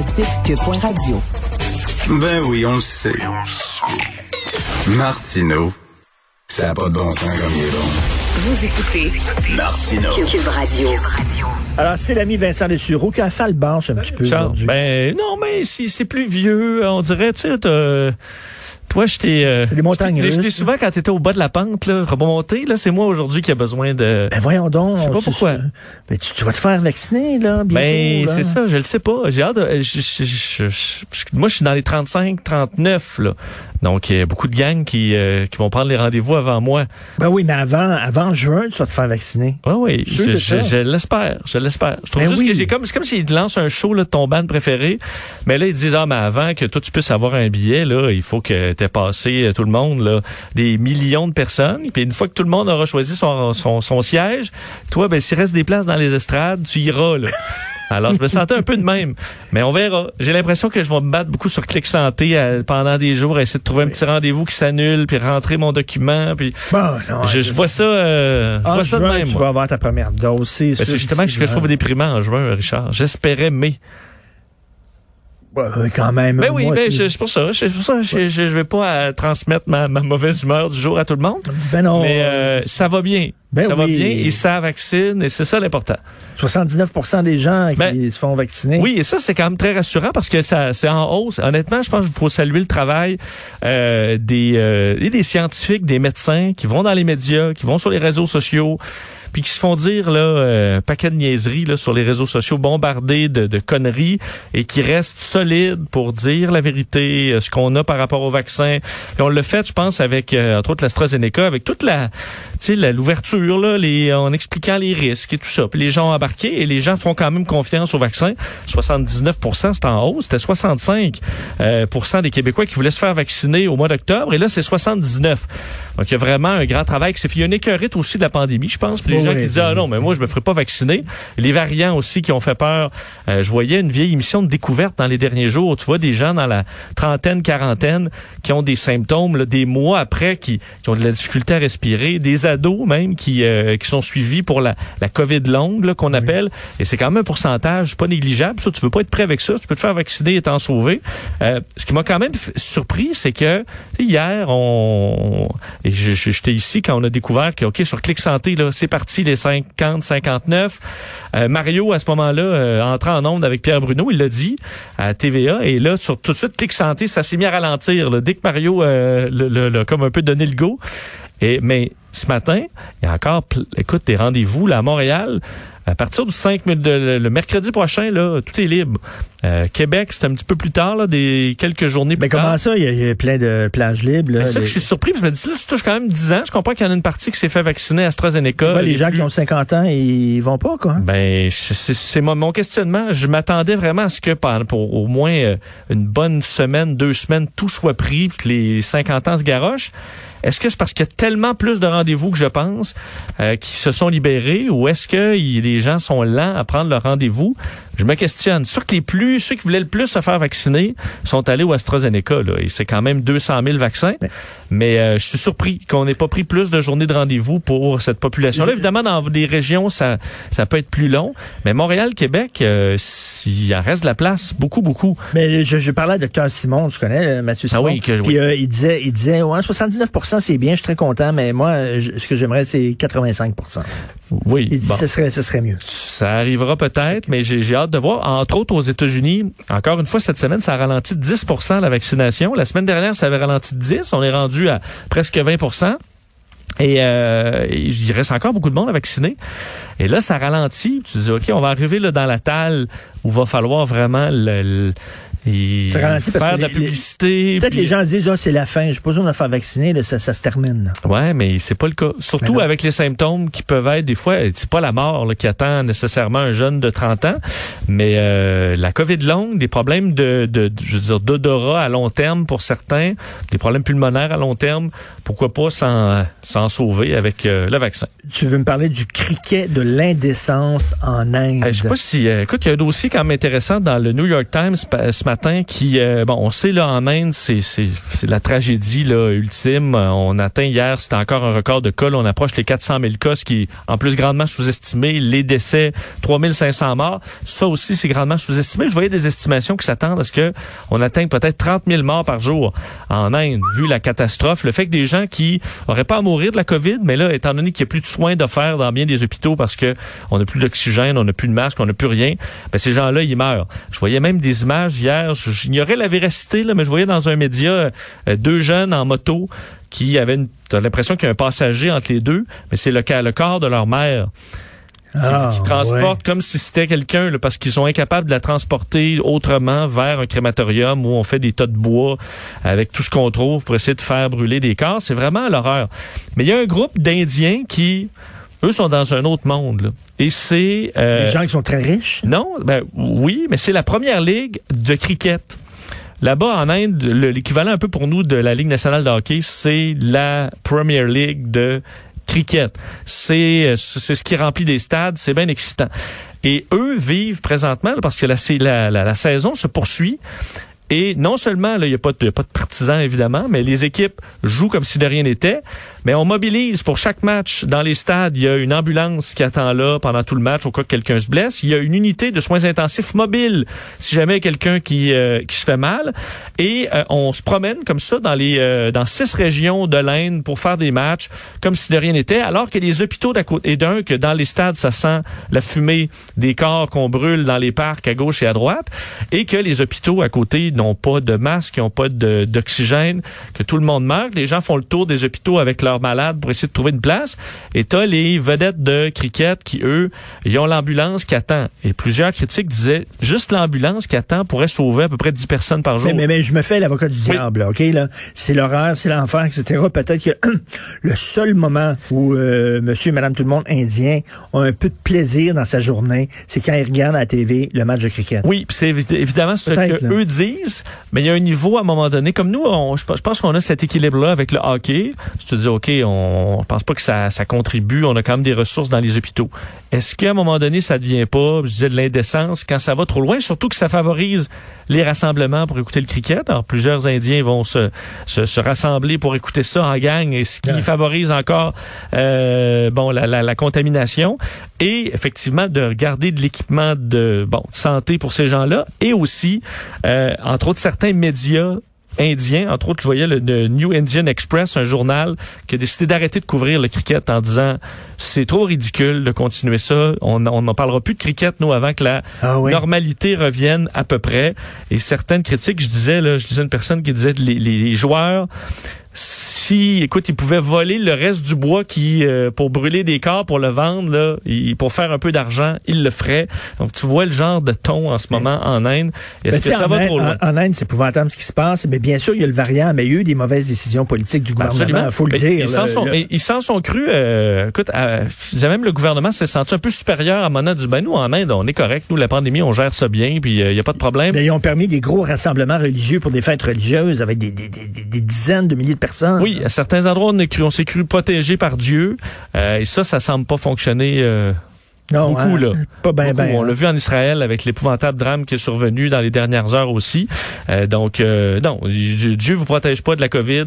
Site que.radio. Ben oui, on le sait. Martineau, ça n'a pas de bon sens comme il est bon. Vous écoutez Martineau. Cube Radio. Alors, c'est l'ami Vincent Dessureau qui a fait le un petit peu aujourd'hui. ben non, mais si c'est plus vieux, on dirait, tu sais, toi, je t'ai... euh, C'est des montagnes je t'ai- souvent, quand t'étais au bas de la pente, là, remonté, là, c'est moi aujourd'hui qui a besoin de... Ben voyons donc. Je sais pas pourquoi. Ben, tu, tu vas te faire vacciner, là, bientôt. Ben, c'est ça, je le sais pas. J'ai hâte de... je- je- je- je- je- moi, je suis dans les 35, 39, là. Donc, il y a beaucoup de gangs qui, euh, qui vont prendre les rendez-vous avant moi. Ben oui, mais avant, avant juin, tu vas te faire vacciner. Oui, oui, je, l'espère, je l'espère. Je trouve Ben juste oui. que j'ai comme, c'est comme s'ils lancent un show là, de ton band préféré, mais là ils disent ah mais avant que toi tu puisses avoir un billet là, il faut que t'aies passé euh, tout le monde là, des millions de personnes, puis une fois que tout le monde aura choisi son, son, son siège, toi ben s'il reste des places dans les estrades, tu iras là. Alors, je me sentais un peu de même. Mais on verra. J'ai l'impression que je vais me battre beaucoup sur Clic Santé euh, pendant des jours, à essayer de trouver un petit rendez-vous qui s'annule, puis rentrer mon document. Puis Bon, non. je, je vois ça, euh, je vois ça de même. tu moi. vas avoir ta première dose. C'est Ben, justement ce que je trouve déprimant en juin, Richard. J'espérais mai. Ouais, ouais, quand même. Ben oui, ben, c'est pour ça. C'est pour ça. Je, je, je vais pas euh, transmettre ma, ma mauvaise humeur du jour à tout le monde. Ben non. Mais euh, ça va bien. Ben ça va bien et ça vaccine et c'est ça l'important. 79% des gens qui Ben, se font vacciner. Oui, et ça, c'est quand même très rassurant parce que ça c'est en hausse. Honnêtement, je pense qu'il faut saluer le travail euh, des, euh, et des scientifiques, des médecins qui vont dans les médias, qui vont sur les réseaux sociaux, puis qui se font dire là euh, paquet de niaiseries là, sur les réseaux sociaux, bombardés de, de conneries, et qui restent solides pour dire la vérité, euh, ce qu'on a par rapport au vaccin. Et on le fait, je pense, avec, euh, entre autres, l'AstraZeneca, avec toute la, tu sais, l'ouverture, là, les, en expliquant les risques et tout ça. Puis les gens ont embarqué et les gens font quand même confiance au vaccin. 79 c'est en hausse. C'était 65 euh, des Québécois qui voulaient se faire vacciner au mois d'octobre. Et là, c'est 79. Donc, il y a vraiment un grand travail qui s'est fait. Il y a une écœurite aussi de la pandémie, je pense. Puis les gens oui, qui disaient, ah non, mais moi, je me ferai pas vacciner. Les variants aussi qui ont fait peur. Euh, je voyais une vieille émission de découverte dans les derniers jours. Tu vois des gens dans la trentaine, quarantaine qui ont des symptômes là, des mois après, qui, qui ont de la difficulté à respirer, des ados même qui, euh, qui sont suivis pour la, la COVID longue qu'on appelle. Et c'est quand même un pourcentage pas négligeable. Ça, tu veux pas être prêt avec ça. Tu peux te faire vacciner et t'en sauver. Euh, ce qui m'a quand même surpris, c'est que hier, on et je- je- j'étais ici quand on a découvert que OK sur Clic Santé là, c'est parti les 50 59. Euh, Mario à ce moment-là entrant en onde avec Pierre Bruno, il l'a dit à TVA et là sur tout de suite Clic Santé, ça s'est mis à ralentir là. dès que Mario le, le- le- comme un peu donné le go. Et mais ce matin, il y a encore écoute des rendez-vous là à Montréal à partir du 5 mai- de- le, mercredi prochain là, tout est libre. Euh, Québec, c'est un petit peu plus tard là, des quelques journées plus Mais tard. comment ça? Il y, a, il y a plein de plages libres. Là, c'est ça Les- que je suis surpris. parce que Je me dis, là, ça touche quand même 10 ans. Je comprends qu'il y en a une partie qui s'est fait vacciner à AstraZeneca. Ouais, les gens plus- qui ont 50 ans, ils vont pas, quoi. Ben, c'est- mon, mon questionnement. Je m'attendais vraiment à ce que pour au moins euh, une bonne semaine, deux semaines, tout soit pris, que les 50 ans se garochent. Est-ce que c'est parce qu'il y a tellement plus de rendez-vous que je pense euh, qui se sont libérés ou est-ce que il- les gens sont lents à prendre leur rendez-vous? Je me questionne. Sûr que les plus, ceux qui voulaient le plus se faire vacciner sont allés au AstraZeneca, là, et c'est quand même 200 000 vaccins. Mais euh, je suis surpris qu'on n'ait pas pris plus de journées de rendez-vous pour cette population-là. Évidemment, dans des régions, ça, ça peut être plus long. Mais Montréal, Québec, euh, s'il en reste de la place, beaucoup, beaucoup. Mais je, je parlais à Dr Simon, tu connais euh, Mathieu Ah Simon? oui, que- Puis oui. euh, il disait, il disait, ouais, 79 c'est bien, je suis très content, mais moi, je- ce que j'aimerais, c'est 85 Oui, Il dit, bon. ce serait, ce serait mieux. Ça arrivera peut-être, mais j'ai j'ai hâte de voir. Entre autres, aux États-Unis, encore une fois, cette semaine, ça a ralenti de 10% la vaccination. La semaine dernière, ça avait ralenti de 10. On est rendu à presque 20 et, euh, et il reste encore beaucoup de monde à vacciner. Et là, ça ralentit. Tu te dis, OK, on va arriver là, dans la talle où va falloir vraiment le, le- Et Ça ralentit parce faire que de la les- publicité. Peut-être puis- les gens se disent, ah, c'est la fin, j'ai pas besoin de me faire vacciner, là, ça, ça se termine. Ouais, mais c'est pas le cas. Surtout avec les symptômes qui peuvent être des fois, c'est pas la mort là, qui attend nécessairement un jeune de 30 ans, mais euh, la COVID longue, des problèmes de, de, de- je veux dire d'odorat à long terme pour certains, des problèmes pulmonaires à long terme. Pourquoi pas s'en s'en sauver avec euh, le vaccin. Tu veux me parler du criquet de l'indécence en Inde? Euh, je sais pas si, euh, écoute, il y a un dossier quand même intéressant dans le New York Times ce qui, euh, bon, on sait là en Inde, c'est la tragédie là ultime. On atteint hier, c'était encore un record de cas. on approche les 400 000 cas, ce qui est en plus grandement sous-estimé. Les décès, 3500 morts, ça aussi c'est grandement sous-estimé. Je voyais des estimations qui s'attendent à ce que on atteigne peut-être 30 000 morts par jour en Inde, vu la catastrophe, le fait que des gens qui auraient pas à mourir de la COVID, mais là, étant donné qu'il n'y a plus de soins d'offert dans bien des hôpitaux parce que on n'a plus d'oxygène, on n'a plus de masque, on n'a plus rien, ben ces gens-là, ils meurent. Je voyais même des images hier, j'ignorais la véracité, là, mais je voyais dans un média euh, deux jeunes en moto qui avaient une, t'as l'impression qu'il y a un passager entre les deux, mais c'est le, cas- le corps de leur mère qui, Ah, qui transportent comme si c'était quelqu'un parce qu'ils sont incapables de la transporter autrement vers un crématorium où on fait des tas de bois avec tout ce qu'on trouve pour essayer de faire brûler des corps. C'est vraiment l'horreur. Mais il y a un groupe d'Indiens qui, eux, sont dans un autre monde. là. Et c'est... euh, Les gens qui sont très riches? non, ben oui, mais c'est la première ligue de cricket. Là-bas, en Inde, le- l'équivalent un peu pour nous de la Ligue nationale de hockey, c'est la Premier League de cricket. C'est euh, c'est ce qui remplit des stades, c'est bien excitant. Et eux vivent présentement, là, parce que la, c'est- la, la, la saison se poursuit, et non seulement, il n'y a, pas de- y a pas de partisans, évidemment, mais les équipes jouent comme si de rien n'était. Mais on mobilise pour chaque match dans les stades. Il y a une ambulance qui attend là pendant tout le match au cas que quelqu'un se blesse. Il y a une unité de soins intensifs mobile si jamais quelqu'un qui, euh, qui se fait mal. Et euh, on se promène comme ça dans les euh, dans six régions de l'Inde pour faire des matchs comme si de rien n'était. Alors que les hôpitaux d'à côté, et d'un, que dans les stades, ça sent la fumée des corps qu'on brûle dans les parcs à gauche et à droite. Et que les hôpitaux à côté n'ont pas de masque, n'ont pas d'oxygène, que tout le monde meurt. Les gens font le tour des hôpitaux avec leurs malades pour essayer de trouver une place. Et t'as les vedettes de cricket qui, eux, ils ont l'ambulance qui attend. Et plusieurs critiques disaient, juste l'ambulance qui attend pourrait sauver à peu près 10 personnes par jour. Mais, mais, mais je me fais l'avocat du Oui. diable, là, OK? Là. C'est l'horreur, c'est l'enfer, etc. Peut-être que le seul moment où euh, monsieur et madame tout le monde indien ont un peu de plaisir dans sa journée, c'est quand ils regardent à la TV le match de cricket. Oui, c'est évi- évidemment ce que là. eux disent, mais il y a un niveau à un moment donné. Comme nous, on- je pense je pense qu'on a cet équilibre-là avec le hockey. Tu te dis, OK, on, on pense pas que ça, ça contribue, on a quand même des ressources dans les hôpitaux. Est-ce qu'à un moment donné, ça devient pas, je disais, de l'indécence quand ça va trop loin, surtout que ça favorise les rassemblements pour écouter le cricket? Alors, plusieurs Indiens vont se, se, se rassembler pour écouter ça en gang, et ce qui Ouais. favorise encore euh, bon la, la, la contamination et effectivement de regarder de l'équipement de bon de santé pour ces gens-là et aussi euh, entre autres certains médias indiens, entre autres, je voyais le, le New Indian Express, un journal qui a décidé d'arrêter de couvrir le cricket en disant c'est trop ridicule de continuer ça. On n'en parlera plus de cricket nous avant que la Ah oui. normalité revienne à peu près. Et certaines critiques, je disais là, je disais une personne qui disait les, les, les joueurs si, écoute, ils pouvaient voler le reste du bois qui euh, pour brûler des corps pour le vendre, là, et pour faire un peu d'argent, ils le feraient. Donc, tu vois le genre de ton en ce moment en Inde. Est-ce Ben, que ça va Inde, trop loin? en- en Inde, c'est épouvantable ce qui se passe. Mais bien sûr, il y a le variant, mais il y a eu des mauvaises décisions politiques du gouvernement. Il faut le Mais dire. Ils s'en sont, sont crus. Euh, écoute, à, même le gouvernement s'est senti un peu supérieur à Mona du ben nous en Inde, on est correct. Nous, la pandémie, on gère ça bien, puis il y a pas de problème. Ben, ils ont permis des gros rassemblements religieux pour des fêtes religieuses avec des, des, des, des- des dizaines de milliers de personnes. Oui, à certains endroits, on, s'est cru protégé par Dieu. Euh, et ça, ça semble pas fonctionner. euh, Non, beaucoup, hein, là. Pas bien, beaucoup. bien. on l'a vu en Israël avec l'épouvantable drame qui est survenu dans les dernières heures aussi. Euh, donc, euh, non, Dieu vous protège pas de la COVID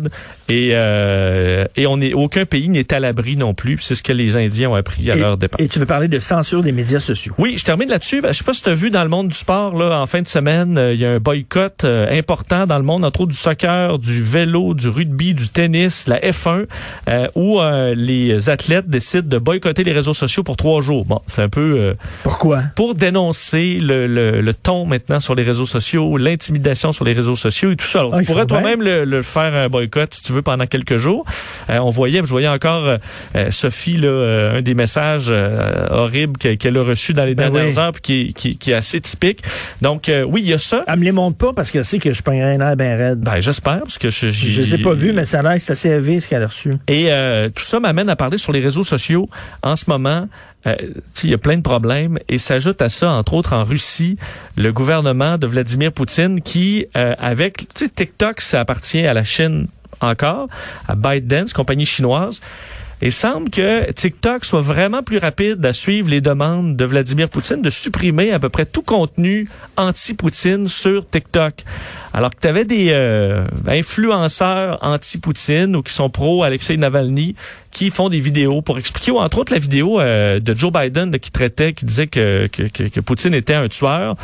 et, euh, et on est aucun pays n'est à l'abri non plus. C'est ce que les Indiens ont appris à Et- leur départ. Et tu veux parler de censure des médias sociaux? Oui, je termine là-dessus. Ben, je sais pas si tu as vu dans le monde du sport, là, en fin de semaine, euh, il y a un boycott euh, important dans le monde, entre autres du soccer, du vélo, du rugby, du tennis, la F1, euh, où les athlètes décident de boycotter les réseaux sociaux pour trois jours. Bon, C'est un peu euh, Pourquoi? pour dénoncer le, le, le ton maintenant sur les réseaux sociaux, l'intimidation sur les réseaux sociaux et tout ça. Alors, Ah, tu pourrais toi-même le, le faire un boycott si tu veux pendant quelques jours. Euh, on voyait, je voyais encore euh, Sophie là, euh, un des messages euh, horribles que- qu'elle a reçus dans les Ben dernières oui. heures, puis qui, qui, qui est assez typique. Donc euh, oui, il y a ça. Elle me les montre pas parce qu'elle sait que je prendrais un air bien raide. Ben j'espère parce que je Je les ai pas vus, mais ça a l'air que c'est assez élevé ce qu'elle a reçu. Et euh, tout ça m'amène à parler sur les réseaux sociaux. En ce moment, euh, il y a plein de problèmes et s'ajoute à ça, entre autres en Russie, le gouvernement de Vladimir Poutine qui, euh, avec, tu TikTok, ça appartient à la Chine encore, à ByteDance, compagnie chinoise. Et semble que TikTok soit vraiment plus rapide à suivre les demandes de Vladimir Poutine de supprimer à peu près tout contenu anti-Poutine sur TikTok. Alors que tu avais des euh, influenceurs anti-Poutine ou qui sont pro Alexei Navalny qui font des vidéos pour expliquer, ou entre autres la vidéo euh, de Joe Biden qui traitait, qui disait que, que Poutine était un tueur.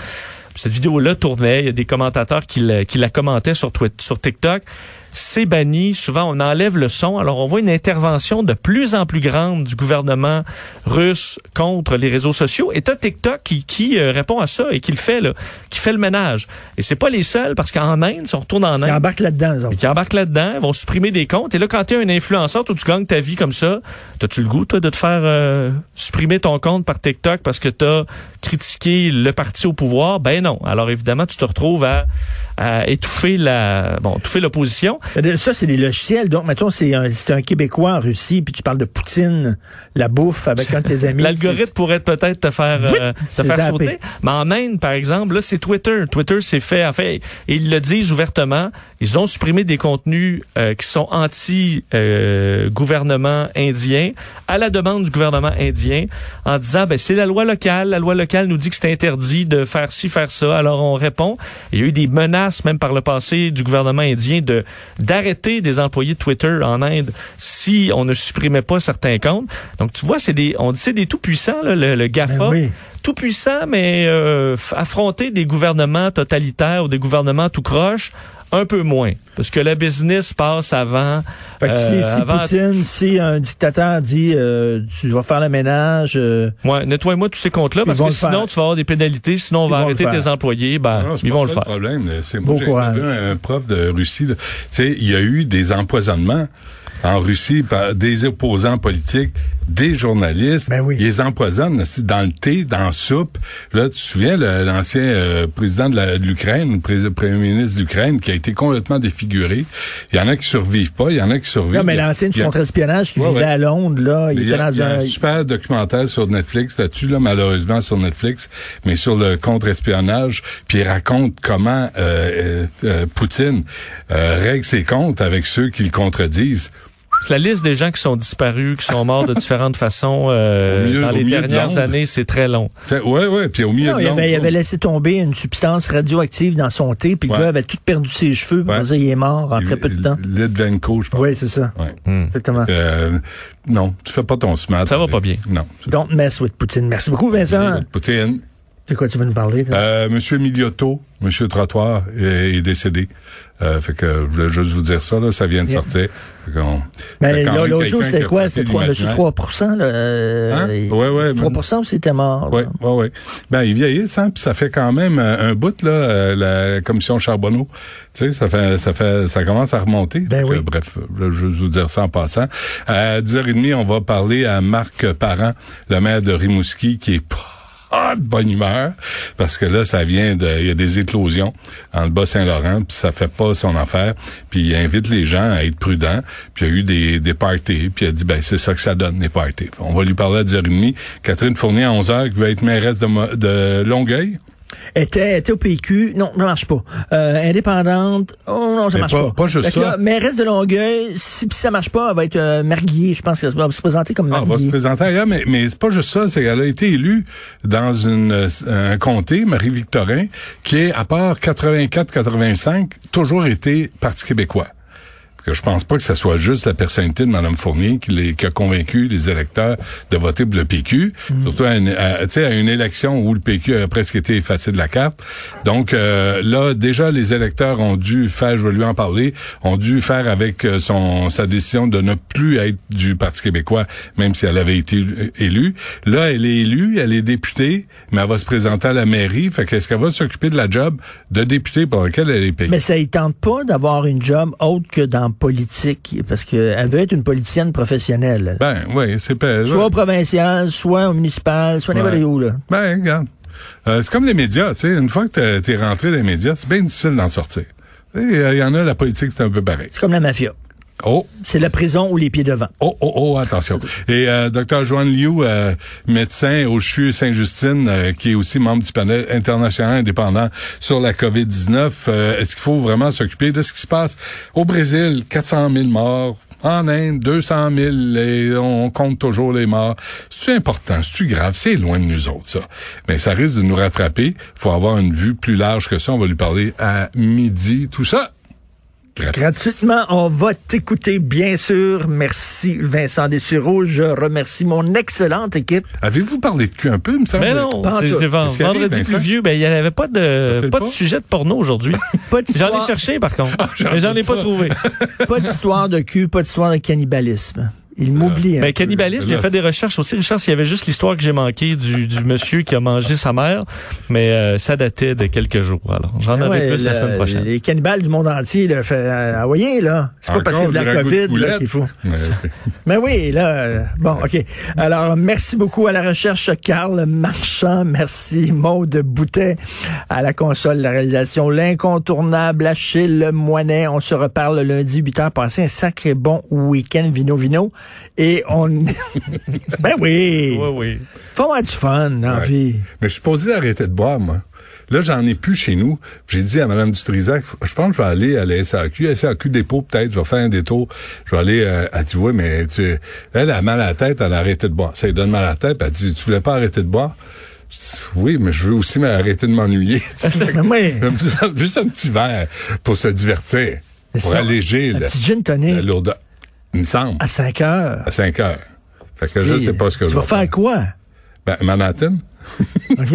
Cette vidéo-là tournait, il y a des commentateurs qui la, qui la commentaient sur, Twitter, sur TikTok. C'est banni, souvent on enlève le son. Alors on voit une intervention de plus en plus grande du gouvernement russe contre les réseaux sociaux. Et t'as TikTok qui, qui euh, répond à ça et qui le fait, là, qui fait le ménage. Et c'est pas les seuls, parce qu'en Inde, si on retourne en Inde, embarque là-dedans, eux et autres. qui embarquent là-dedans, ils vont supprimer des comptes. Et là, quand tu es un influenceur, toi, tu gagnes ta vie comme ça, t'as-tu le goût, toi, de te faire euh, supprimer ton compte par TikTok parce que t'as critiqué le parti au pouvoir? Ben non. Alors évidemment, tu te retrouves à, à étouffer la, bon, étouffer l'opposition. Ça, c'est des logiciels. Donc, mettons, c'est un, un Québécois en Russie, puis tu parles de Poutine, la bouffe avec un de tes amis. L'algorithme pourrait peut-être te faire, euh, te faire zappé. sauter. Mais en Inde, par exemple, là, c'est Twitter. Twitter s'est fait, en fait, ils le disent ouvertement, ils ont supprimé des contenus euh, qui sont anti-gouvernement indien à la demande du gouvernement indien en disant, ben, c'est la loi locale. La loi locale nous dit que c'est interdit de faire ci, faire ça. Alors, on répond. Il y a eu des menaces, même par le passé, du gouvernement indien de d'arrêter des employés de Twitter en Inde si on ne supprimait pas certains comptes. Donc, tu vois, c'est des, on dit c'est des tout-puissants, là, le, le GAFA Ben oui. tout puissant, mais euh, affronter des gouvernements totalitaires ou des gouvernements tout croche, un peu moins. Parce que le business passe avant. Fait que si, euh, si avant- Poutine, si un dictateur dit euh, tu vas faire le ménage, euh, Ouais, nettoie-moi tous ces comptes-là, parce que sinon, faire. tu vas avoir des pénalités, sinon on Ils va arrêter tes employés, ben, Non, c'est ils pas vont ça le faire. problème. C'est moi, j'ai un prof de Russie. là. Tu sais, il y a eu des empoisonnements en Russie par des opposants politiques, des journalistes. Ben oui. Ils les empoisonnent dans le thé, dans la soupe. Là, tu te souviens, l'ancien euh, président de l'Ukraine, le premier ministre de l'Ukraine, qui a été complètement défiguré. Il y en a qui survivent pas, il y en a qui survivent. non, mais l'ancien du Ouais, contre-espionnage qui vivait ouais. à Londres, là, il était dans il y a un... un super documentaire sur Netflix là-dessus, là, malheureusement sur Netflix, mais sur le contre-espionnage, puis il raconte comment euh, euh, euh, Poutine euh, règle ses comptes avec ceux qui le contredisent. C'est La liste des gens qui sont disparus, qui sont morts de différentes façons euh, milieu- dans les de dernières années, c'est très long. Ouais, ouais, puis au milieu Non, de il, avait, il avait laissé tomber une substance radioactive dans son thé, puis Ouais. le gars avait tout perdu ses cheveux, puis Ouais. on disait, il est mort en il- très peu de temps. Litvenko, je pense. Oui, c'est ça. Ouais. Hmm. Exactement. Euh, non, tu fais pas ton smart. Ça va pas bien. Non. Don't mess with Poutine. Merci beaucoup, Vincent. Poutine. C'est quoi tu veux nous parler? toi? Euh, Monsieur Miliotto, Monsieur Trottoir est, est décédé. Euh, fait que je voulais juste vous dire ça, là, ça vient de Yeah. sortir. Mais l'autre jour, c'était quoi? C'était 3, l'imaginaire. 3 là? euh, Hein? Ouais, ouais, 3 ou c'était mort? Oui, oui, oui. Ben, ils vieillissent, hein, puis ça fait quand même un, un bout, là, euh, la commission Charbonneau. Tu sais, ça fait, ça fait, ça commence à remonter. Ben Donc, oui. euh, bref, je vais vous dire ça en passant. À 10h30, on va parler à Marc Parent, le maire de Rimouski, qui est pas de bonne humeur, parce que là, ça vient de, il y a des éclosions dans le Bas-Saint-Laurent, puis ça fait pas son affaire, puis il invite les gens à être prudents, puis il y a eu des, des parties, puis il a dit, ben, c'est ça que ça donne, les parties. On va lui parler à 10h30. Catherine Fournier, à 11h, qui veut être mairesse de, de Longueuil. Était, était au PQ. Non, ça marche pas. Euh, indépendante. Oh non, ça Mais marche pas- pas. pas juste ça. là, mairesse de Longueuil, si, si ça marche pas, elle va être euh, Marguier. Je pense qu'elle va se présenter comme Ah, elle va se présenter ailleurs, mais, mais c'est pas juste ça, c'est qu'elle a été élue dans une, euh, un comté, Marie-Victorin, qui est, à part 84-85, toujours été Parti québécois. Que je pense pas que ce soit juste la personnalité de Mme Fournier qui, les, qui a convaincu les électeurs de voter pour le PQ, surtout à une, à, tu sais, à une élection où le PQ a presque été effacé de la carte. Donc euh, là, déjà, les électeurs ont dû faire, je vais lui en parler, ont dû faire avec euh, son sa décision de ne plus être du Parti québécois, même si elle avait été élue. Là, elle est élue, elle est députée, mais elle va se présenter à la mairie. Fait qu'est-ce qu'elle va s'occuper de la job de députée pour laquelle elle est payée? Mais ça ne tente pas d'avoir une job autre que dans politique, parce qu'elle veut être une politicienne professionnelle. Ben oui, c'est pas. Soit au provincial, soit au municipal, soit n'importe Ouais. où. Là. Ben, regarde. Euh, c'est comme les médias, tu sais. Une fois que t'es- rentré dans les médias, c'est bien difficile d'en sortir. Il y en a, la politique, c'est un peu pareil. C'est comme la mafia. Oh, C'est la prison ou les pieds devant. oh, oh, oh, attention. Et euh, Dr. Joanne Liu, euh, médecin au CHU Saint-Justine, euh, qui est aussi membre du panel international indépendant sur la COVID-19, euh, est-ce qu'il faut vraiment s'occuper de ce qui se passe au Brésil? 400 000 morts. En Inde, 200 000, et on compte toujours les morts. C'est important, c'est grave, c'est loin de nous autres, ça. Mais ça risque de nous rattraper. faut avoir une vue plus large que ça. On va lui parler à midi, tout ça. Gratuit. Gratuitement, on va t'écouter, bien sûr. Merci, Vincent Dessureau. Je remercie mon excellente équipe. Avez-vous parlé de cul un peu, il me semble? Mais non, c'est arrive, vendredi pluvieux, ben il n'y avait pas de pas pas? de sujet de porno aujourd'hui. Pas J'en ai cherché par contre, j'en mais j'en ai ai pas pas. trouvé. pas d'histoire de cul, pas d'histoire de cannibalisme. Il m'oublie. un Ben cannibalisme, j'ai fait des recherches aussi. Richard, s'il y avait juste l'histoire que j'ai manquée du, du monsieur qui a mangé sa mère, mais euh, ça datait de quelques jours. Alors, j'en Ah aurai ouais, plus la semaine prochaine. Les cannibales du monde entier, là, fait, euh, ah, voyez, là. C'est pas parce qu'il y a de la COVID qu'il faut. Ouais, Mais oui, là, euh, bon, OK. Alors, merci beaucoup à la recherche, Carl Marchand. Merci, Maude Boutet, à la console, la réalisation, l'incontournable Achille Moinet. On se reparle lundi, 8 heures. Passez un sacré bon week-end, Vino Vino. Et on... ben oui! Oui, oui. Faut avoir du fun dans la Ouais. vie. Mais je suis posé d'arrêter de boire, moi. Là, j'en ai plus chez nous. J'ai dit à Mme Dutrisac, je pense que je vais aller à la SAQ, SAQ dépôt peut-être, je vais faire un détour. Je vais aller, euh, dit, oui, mais tu, elle, a mal à la tête, elle a arrêté de boire. Ça lui donne mal à la tête, elle dit, tu voulais pas arrêter de boire? Je dis, oui, mais je veux aussi m'arrêter de m'ennuyer. tu oui. Juste- un petit verre pour se divertir, pour ça. alléger Un la, petit gin la lourdeur. Il me semble, à 5 heures. à 5 heures. Fait que je sais pas ce que tu je vas vais faire quoi? Ben, Manhattan. OK.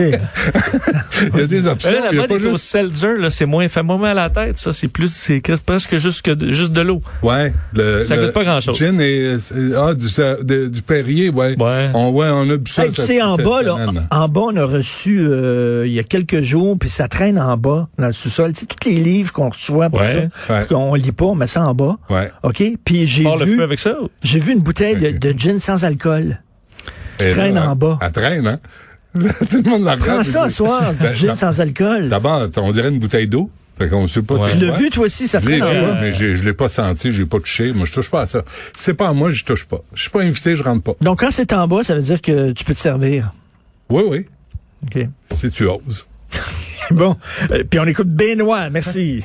Il y a des options. Là, y la a mode est au seltzer, là, c'est moins, fait moins mal à la tête, ça. C'est plus, c'est que- presque juste que de, juste de l'eau. Ouais. Le, Ça le coûte pas grand-chose. Gin et, ah, du, ça- de- du Perrier, ouais. Ouais. On, ouais, on a bu ça. Hey, tu sais, en bas, là, en bas, on a reçu euh, il y a quelques jours, puis ça traîne en bas, dans le sous-sol. Tu sais, tous les livres qu'on reçoit pour Ouais, ça, ouais. qu'on lit pas, on met ça en bas. Ouais. OK? Puis j'ai Part le vu, feu avec ça. j'ai vu une bouteille de, gin sans alcool. Là, traîne en bas. Elle traîne, hein? Tout le monde la Prends regarde. ça, et ce soir, Ben, gin sans alcool. D'abord, on dirait une bouteille d'eau. Fait qu'on sait pas Ouais. Tu l'as vu, toi aussi, ça traîne en bas. mais je l'ai pas senti, j'ai pas touché. Moi, je touche pas à ça. C'est pas à moi, je touche pas. Je suis pas invité, je rentre pas. Donc, quand c'est en bas, ça veut dire que tu peux te servir. Oui, oui. OK. Si tu oses. Bon. Euh, Puis on écoute Benoît. Merci.